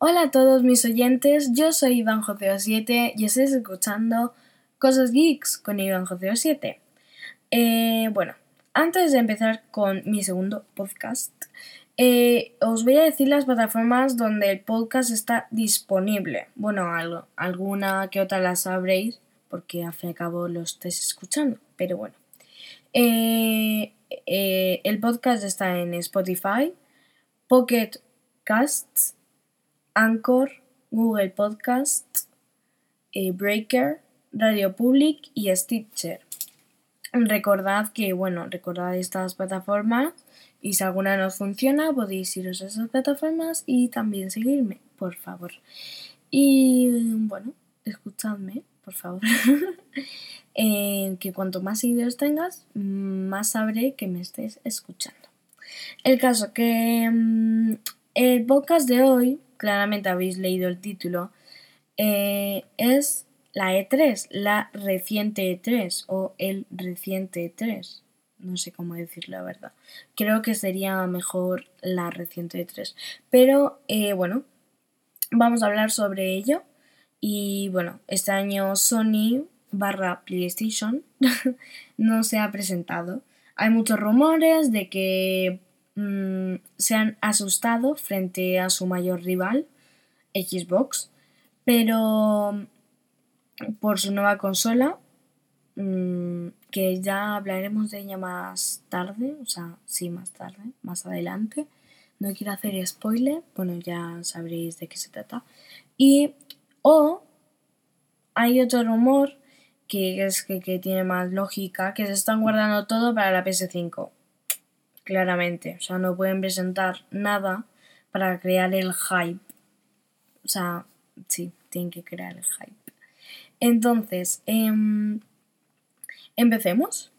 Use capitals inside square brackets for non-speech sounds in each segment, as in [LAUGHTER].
Hola a todos mis oyentes, yo soy Iván José 7 y estáis escuchando Cosas Geeks con Iván José 7. Eh, bueno, antes de empezar con mi segundo podcast, eh, os voy a decir las plataformas donde el podcast está disponible. Bueno, algo, alguna que otra la sabréis porque al fin y al cabo lo estáis escuchando, pero bueno. Eh, el podcast está en Spotify, Pocket Casts, Anchor, Google Podcasts, eh, Breaker, Radio Public y Stitcher. Recordad que, bueno, recordad estas plataformas y si alguna no funciona podéis iros a esas plataformas y también seguirme, por favor. Y bueno, escuchadme, por favor. [LAUGHS] Eh, que cuanto más seguidores tengas, más sabré que me estés escuchando. El caso que mm, el podcast de hoy claramente habéis leído el título, eh, es la E3, la reciente E3 o el reciente E3. No sé cómo decirlo, la verdad. Creo que sería mejor la reciente E3. Pero eh, bueno, vamos a hablar sobre ello. Y bueno, este año Sony barra PlayStation [LAUGHS] no se ha presentado. Hay muchos rumores de que Mm, se han asustado frente a su mayor rival, Xbox, pero mm, por su nueva consola, mm, que ya hablaremos de ella más tarde, o sea, sí, más tarde, más adelante. No quiero hacer spoiler, bueno, ya sabréis de qué se trata. Y, o hay otro rumor que es que, que tiene más lógica, que se están guardando todo para la PS5 claramente. O sea, no pueden presentar nada para crear el hype. O sea, sí, tienen que crear el hype. Entonces, em, empecemos.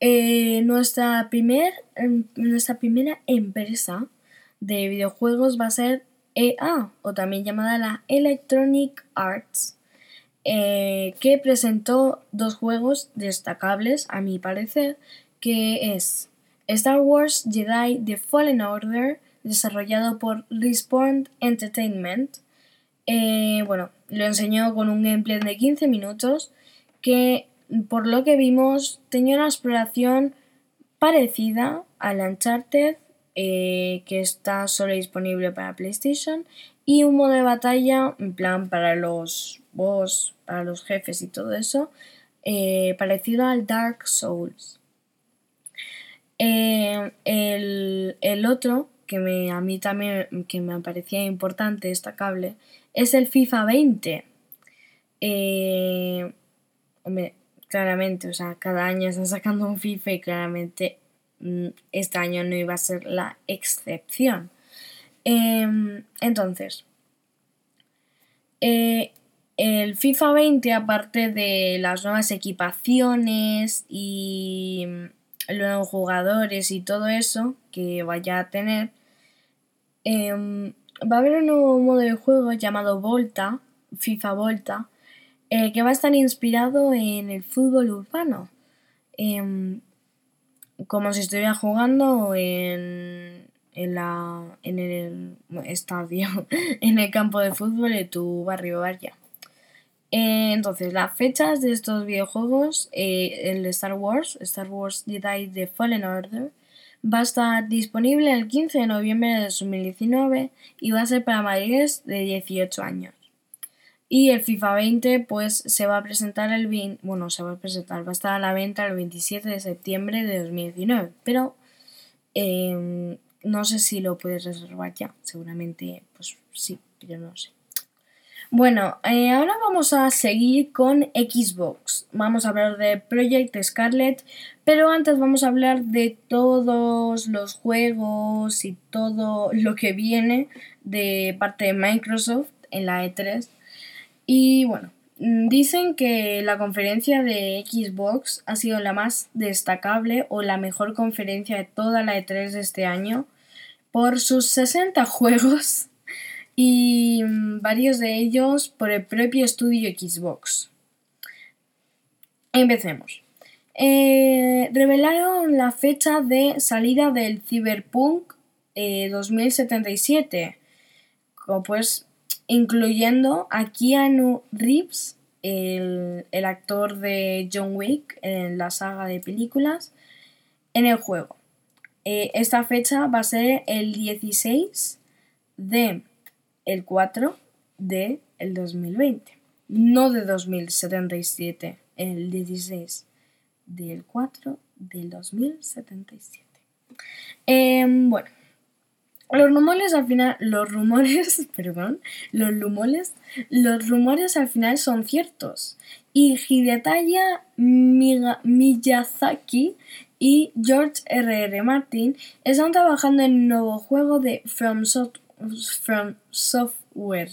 Eh, nuestra, primer, em, nuestra primera empresa de videojuegos va a ser EA, o también llamada la Electronic Arts, eh, que presentó dos juegos destacables, a mi parecer, que es Star Wars Jedi The Fallen Order, desarrollado por Respawn Entertainment. Eh, bueno, lo enseñó con un gameplay de 15 minutos que, por lo que vimos, tenía una exploración parecida al Uncharted, eh, que está solo disponible para PlayStation, y un modo de batalla, en plan para los boss, para los jefes y todo eso, eh, parecido al Dark Souls. Eh, el, otro, que me, a mí también que me parecía importante, destacable, es el FIFA 20. Eh, claramente, o sea, cada año están sacando un FIFA y claramente mm, este año no iba a ser la excepción. Em, entonces, eh, el FIFA 20, aparte de las nuevas equipaciones y los jugadores y todo eso que vaya a tener, em, va a haber un nuevo modo de juego llamado Volta, FIFA Volta, eh, que va a estar inspirado en el fútbol urbano. Em, como si estuviera jugando en, en, la, en el estadio, [LAUGHS] en el campo de fútbol de tu barrio Vaya. Eh, entonces, las fechas de estos videojuegos, eh, el Star Wars, Star Wars Jedi The Fallen Order, va a estar disponible el 15 de noviembre de 2019 y va a ser para mayores de 18 años. Y el FIFA 20 pues se va a presentar el 20, bueno, se va a presentar, va a estar a la venta el 27 de septiembre de 2019, pero em, no sé si lo puedes reservar ya, seguramente pues sí, pero no sé. Bueno, eh, ahora vamos a seguir con Xbox. Vamos a hablar de Project Scarlet, pero antes vamos a hablar de todos los juegos y todo lo que viene de parte de Microsoft en la E3. Y bueno, dicen que la conferencia de Xbox ha sido la más destacable o la mejor conferencia de toda la E3 de este año por sus 60 [LAUGHS] juegos y mm, varios de ellos por el propio estudio Xbox. Empecemos. Eh, revelaron la fecha de salida del Cyberpunk 2077, eh, pues incluyendo a Keanu Reeves, el, el actor de John Wick en la saga de películas, en el juego. Eh, esta fecha va a ser el 16 de el 4 de el 2020, no de 2077, el 16 del 4 del 2077. Em, bueno, los rumores al final, los rumores, [LAUGHS] perdón, los rumores, los rumores al final son ciertos. Y Hidetaya Miyazaki y George R.R. R. Martin están trabajando en un nuevo juego de From, From Software.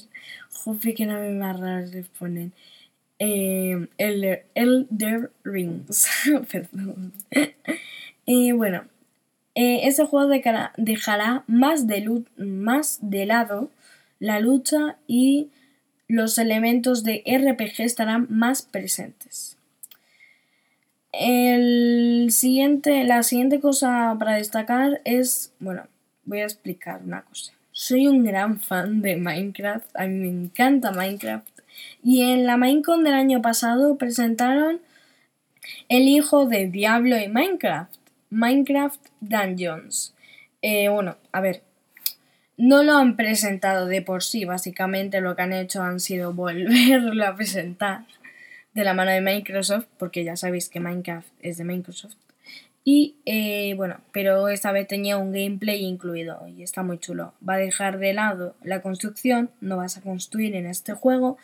Joder, que no me más raro les ponen. Eh, Elder, Rings. [LAUGHS] Perdón. Bueno, eh, ese juego dejará, más, de, más de lado la lucha y los elementos de RPG estarán más presentes. El siguiente, la siguiente cosa para destacar es, bueno, voy a explicar una cosa. Soy un gran fan de Minecraft, a mí me encanta Minecraft. Y en la Minecon del año pasado presentaron el hijo de Diablo y Minecraft, Minecraft Dungeons. Eh, bueno, a ver, no lo han presentado de por sí, básicamente lo que han hecho han sido [LAUGHS] volverlo a presentar de la mano de Microsoft, porque ya sabéis que Minecraft es de Microsoft. Y eh, bueno, pero esta vez tenía un gameplay incluido y está muy chulo. Va a dejar de lado la construcción, no vas a construir en este juego,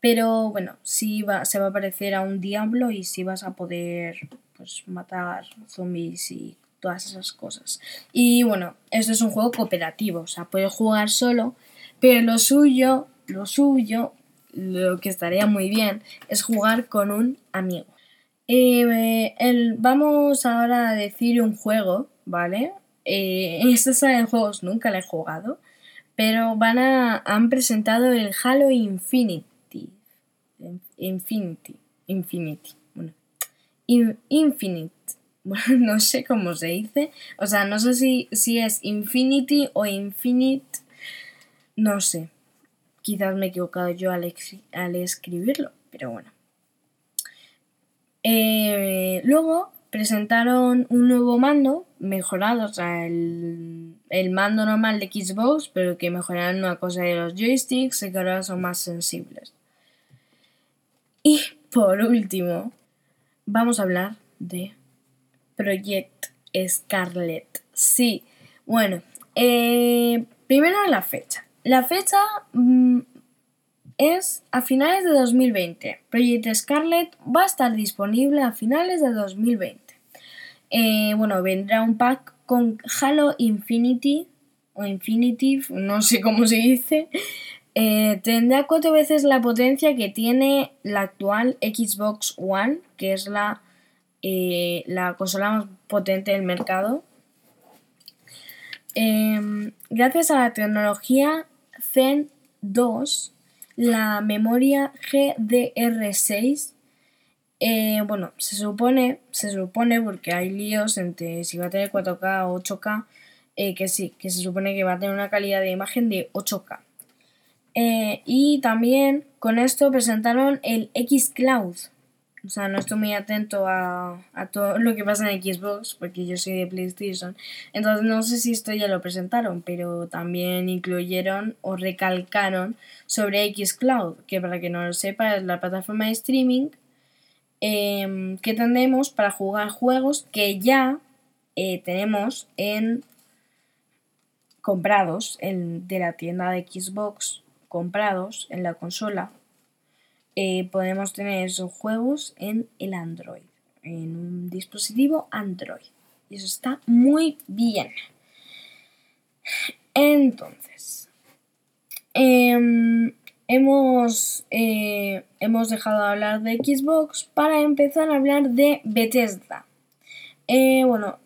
pero bueno, sí va, se va a parecer a un diablo y sí vas a poder pues, matar zombies y todas esas cosas. Y bueno, esto es un juego cooperativo, o sea, puedes jugar solo, pero lo suyo, lo suyo lo que estaría muy bien es jugar con un amigo. Eh, vamos ahora a decir un juego, ¿vale? Eh, [LAUGHS] esta saga de juegos nunca la he jugado, pero van a, han presentado el Halo Infinity. Infinity. Infinity. Bueno. Infinite. [LAUGHS] Bueno, no sé cómo se dice. O sea, no sé si, si es Infinity o Infinite. No sé. Quizás me he equivocado yo al, escribirlo, pero bueno. Luego presentaron un nuevo mando mejorado, o sea, el, mando normal de Xbox, pero que mejoraron una cosa de los joysticks y que ahora son más sensibles. Y por último, vamos a hablar de Project Scarlet. Sí, bueno, eh, primero la fecha. La fecha mm, es a finales de 2020. Project Scarlet va a estar disponible a finales de 2020. Eh, bueno, vendrá un pack con Halo Infinity o Infinitive, no sé cómo se dice. Eh, tendrá cuatro veces la potencia que tiene la actual Xbox One, que es la, eh, la consola más potente del mercado. Em, gracias a la tecnología Zen 2, la memoria GDR6, eh, bueno, se supone, se supone porque hay líos entre si va a tener 4K o 8K, eh, que sí, que se supone que va a tener una calidad de imagen de 8K. Eh, y también con esto presentaron el X Cloud, o sea, no estoy muy atento a, todo lo que pasa en Xbox, porque yo soy de PlayStation. Entonces no sé si esto ya lo presentaron, pero también incluyeron o recalcaron sobre Xcloud, que para que no lo sepa es la plataforma de streaming em, que tenemos para jugar juegos que ya eh, tenemos en comprados en, de la tienda de Xbox, comprados en la consola eh, podemos tener esos juegos en el Android, en un dispositivo Android. Y eso está muy bien. Entonces, em, hemos, eh, hemos dejado de hablar de Xbox para empezar a hablar de Bethesda. Eh, bueno,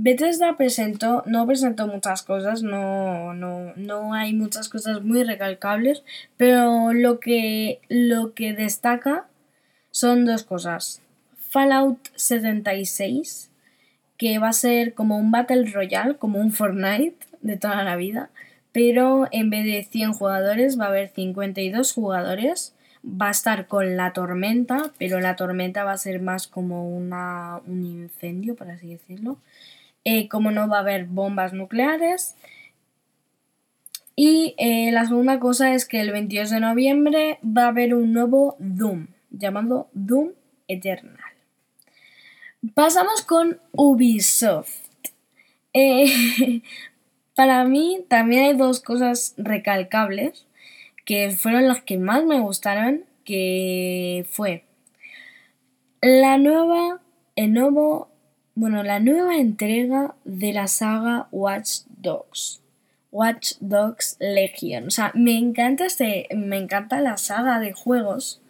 Bethesda presentó, no presentó muchas cosas, no, no, no hay muchas cosas muy recalcables, pero lo que, lo que destaca son dos cosas. Fallout 76, que va a ser como un Battle Royale, como un Fortnite de toda la vida, pero en vez de 100 jugadores va a haber 52 jugadores. Va a estar con la tormenta, pero la tormenta va a ser más como una, un incendio, por así decirlo. Eh, como no va a haber bombas nucleares. Y eh, la segunda cosa es que el 22 de noviembre va a haber un nuevo Doom, llamado Doom Eternal. Pasamos con Ubisoft. Eh, [LAUGHS] para mí también hay dos cosas recalcables que fueron las que más me gustaron, que fue la nueva, el nuevo, bueno, la nueva entrega de la saga Watch Dogs. Watch Dogs Legion. O sea, me encanta este, me encanta la saga de juegos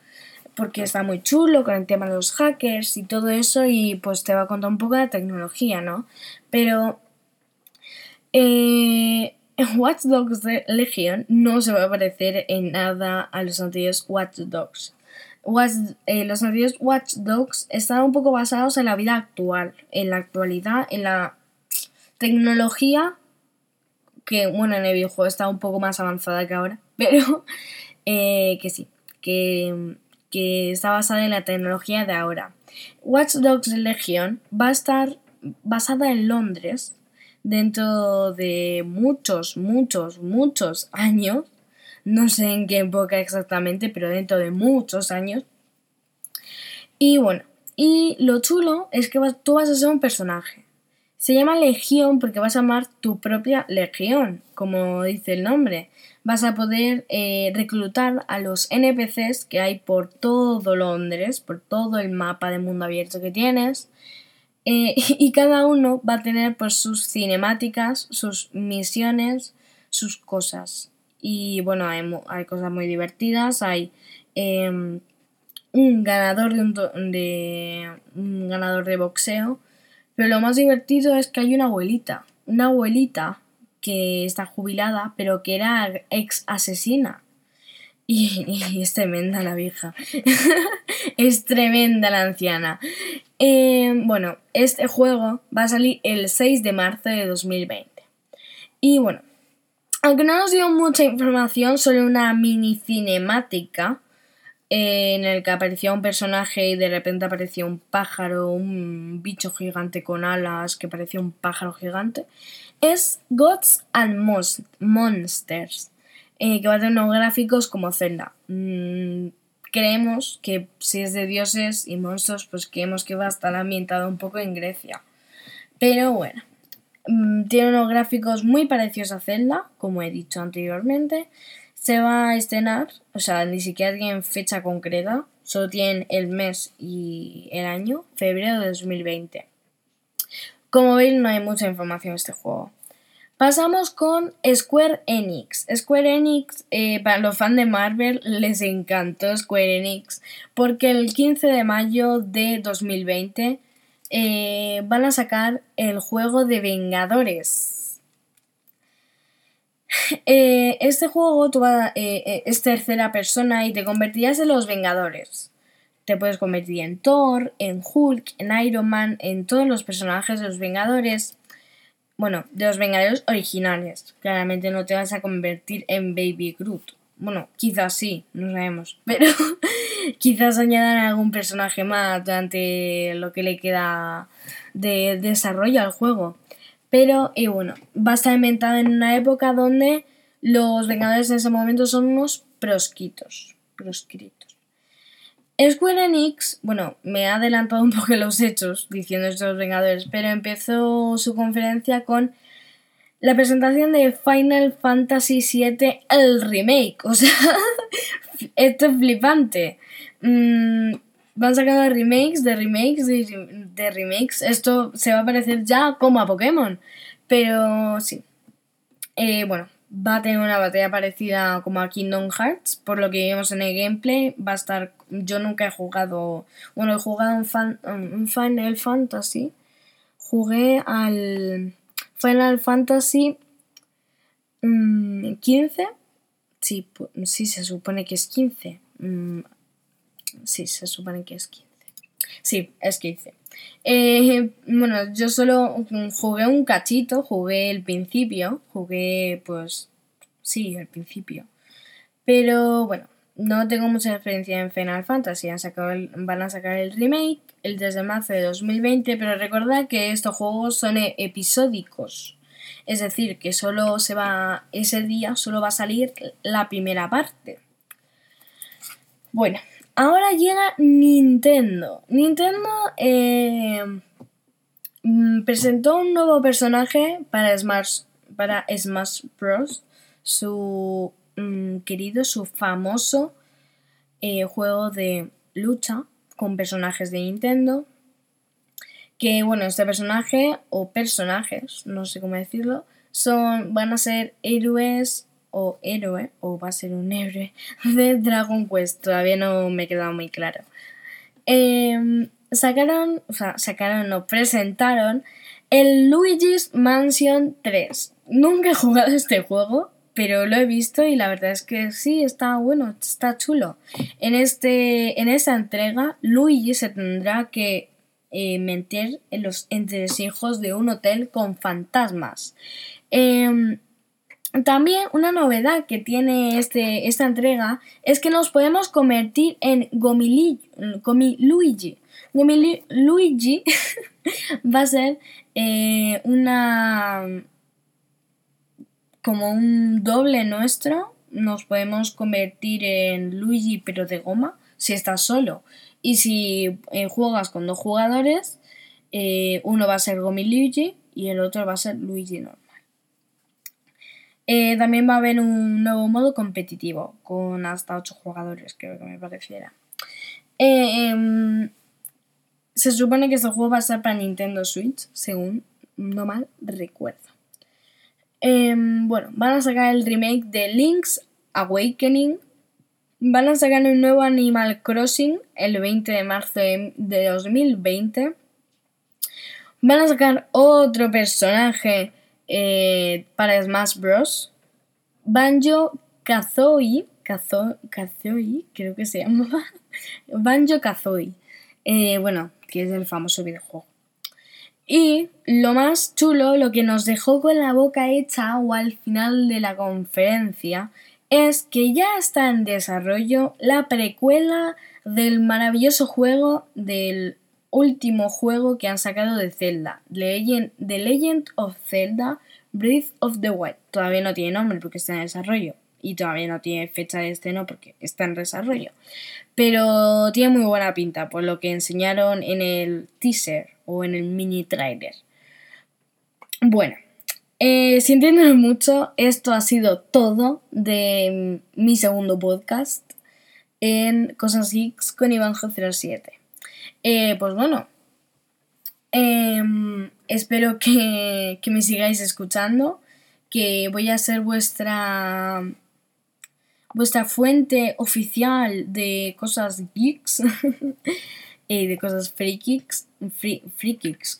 porque está muy chulo con el tema de los hackers y todo eso y pues te va a contar un poco de tecnología, ¿no? Pero eh, [LAUGHS] Watch Dogs Legion no se va a parecer en nada a los antiguos Watch Dogs. Eh, los antiguos Watch Dogs están un poco basados en la vida actual, en la actualidad, en la tecnología que, bueno, en el videojuego está un poco más avanzada que ahora, [LAUGHS] pero eh, que sí, que, que está basada en la tecnología de ahora. Watch Dogs Legion va a estar basada en Londres dentro de muchos, muchos, muchos años. No sé en qué época exactamente, pero dentro de muchos años. Y bueno, y lo chulo es que tú vas a ser un personaje. Se llama Legión porque vas a amar tu propia legión, como dice el nombre. Vas a poder eh, reclutar a los NPCs que hay por todo Londres, por todo el mapa de mundo abierto que tienes. Eh, [LAUGHS] y cada uno va a tener pues, sus cinemáticas, sus misiones, sus cosas. Y bueno, hay, cosas muy divertidas. Hay em, un ganador de un ganador de boxeo pero lo más divertido es que hay una abuelita, una abuelita que está jubilada, pero que era ex asesina. Y, [LAUGHS] es tremenda la vieja. [LAUGHS] es tremenda la anciana. Eh, bueno, este juego va a salir el 6 de marzo de 2020. Y bueno, aunque no nos dio mucha información, solo una mini cinemática en el que aparecía un personaje y de repente aparecía un pájaro, un bicho gigante con alas que parecía un pájaro gigante, es Gods and Monsters, eh, que va a tener unos gráficos como Zelda. Mm, creemos que si es de dioses y monstruos, pues creemos que va a estar ambientado un poco en Grecia. Pero bueno, tiene unos gráficos muy parecidos a Zelda, como he dicho anteriormente se va a estrenar, o sea, ni siquiera tienen fecha concreta, solo tienen el mes y el año, febrero de 2020. Como veis, no hay mucha información de este juego. Pasamos con Square Enix. Square Enix, eh, para los fans de Marvel, les encantó Square Enix porque el 15 de mayo de 2020 eh, van a sacar el juego de Vengadores. [SIGHS] Eh, este juego eh, es tercera persona y te convertirás en los Vengadores. Te puedes convertir en Thor, en Hulk, en Iron Man, en todos los personajes de los Vengadores. Bueno, de los Vengadores originales. Claramente no te vas a convertir en Baby Groot. Bueno, quizás sí, no sabemos. [LAUGHS] Pero quizás añadan algún personaje más durante lo que le queda de desarrollo al juego. Pero, y bueno, va a estar inventado en una época donde los Vengadores en ese momento son unos prosquitos. Proscritos. Square Enix, bueno, me ha adelantado un poco los hechos diciendo esto de los Vengadores, pero empezó su conferencia con la presentación de Final Fantasy VII, el remake. O sea, [LAUGHS] esto es flipante. Mm, van sacando remakes, de remakes, de, remakes. Esto se va a parecer ya como a Pokémon. Pero sí. Eh, bueno, va a tener una batalla parecida como a Kingdom Hearts. Por lo que vimos en el gameplay, va a estar. Yo nunca he jugado. Bueno, he jugado un, fan, un Final Fantasy. Jugué al Final Fantasy 15. Mm, sí, sí, se supone que es 15. Sí, se supone que es 15. Sí, es 15. Eh, bueno, yo solo jugué un cachito, jugué el principio, jugué pues sí, al principio. Pero bueno, no tengo mucha experiencia en Final Fantasy. van a sacar el remake el 3 de marzo de 2020, pero recordad que estos juegos son e-, episódicos. Es decir, que solo se va. Ese día solo va a salir la primera parte. Bueno, ahora llega Nintendo. Nintendo eh, mm, presentó un nuevo personaje para Smash, para Smash Bros. Su Mm, querido su famoso eh, juego de lucha con personajes de Nintendo. Que bueno, este personaje o personajes, no sé cómo decirlo, son, van a ser héroes o héroe, o va a ser un héroe [LAUGHS] de Dragon Quest. Todavía no me he quedado muy claro. Em, sacaron, o sea, sacaron, no, presentaron el Luigi's Mansion 3. Nunca he jugado este juego, pero lo he visto y la verdad es que sí, está bueno, está chulo. En, este, en esta entrega, Luigi se tendrá que eh, meter en los entresijos de un hotel con fantasmas. Em, también una novedad que tiene este, esta entrega es que nos podemos convertir en Gomiluigi. Gomiluigi. Luigi [LAUGHS] va a ser eh, una como un doble nuestro, nos podemos convertir en Luigi pero de goma si estás solo. Y si eh, juegas con dos jugadores, eh, uno va a ser Gomi Luigi y el otro va a ser Luigi normal. Eh, también va a haber un nuevo modo competitivo con hasta 8 jugadores, creo que me pareciera. Em, se supone que este juego va a ser para Nintendo Switch, según no mal recuerdo. Em, bueno, van a sacar el remake de Link's Awakening. Van a sacar un nuevo Animal Crossing el 20 de marzo de 2020. Van a sacar otro personaje eh, para Smash Bros. Banjo Kazooie. Kazooie, creo que se [LAUGHS] llama. Banjo Kazooie. Eh, bueno, que es el famoso videojuego. Y lo más chulo, lo que nos dejó con la boca hecha o al final de la conferencia, es que ya está en desarrollo la precuela del maravilloso juego del último juego que han sacado de Zelda, The Legend of Zelda Breath of the Wild. Todavía no tiene nombre porque está en desarrollo y todavía no tiene fecha de estreno porque está en desarrollo. Pero tiene muy buena pinta por lo que enseñaron en el teaser o en el mini trailer. Bueno, eh, si mucho, esto ha sido todo de mi segundo podcast en Cosas X con Iván 07. Eh, pues bueno, em, espero que, que me sigáis escuchando, que voy a ser vuestra vuestra fuente oficial de cosas geeks, [LAUGHS] eh, de cosas freakies, free,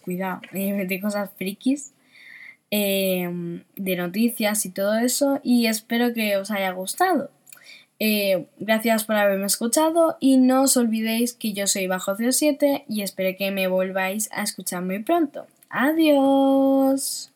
cuidado, eh, [LAUGHS] de cosas frikis, em, de noticias y todo eso, y espero que os haya gustado. Eh, gracias por haberme escuchado y no os olvidéis que yo soy Bajo 07 y espero que me volváis a escuchar muy pronto. Adiós.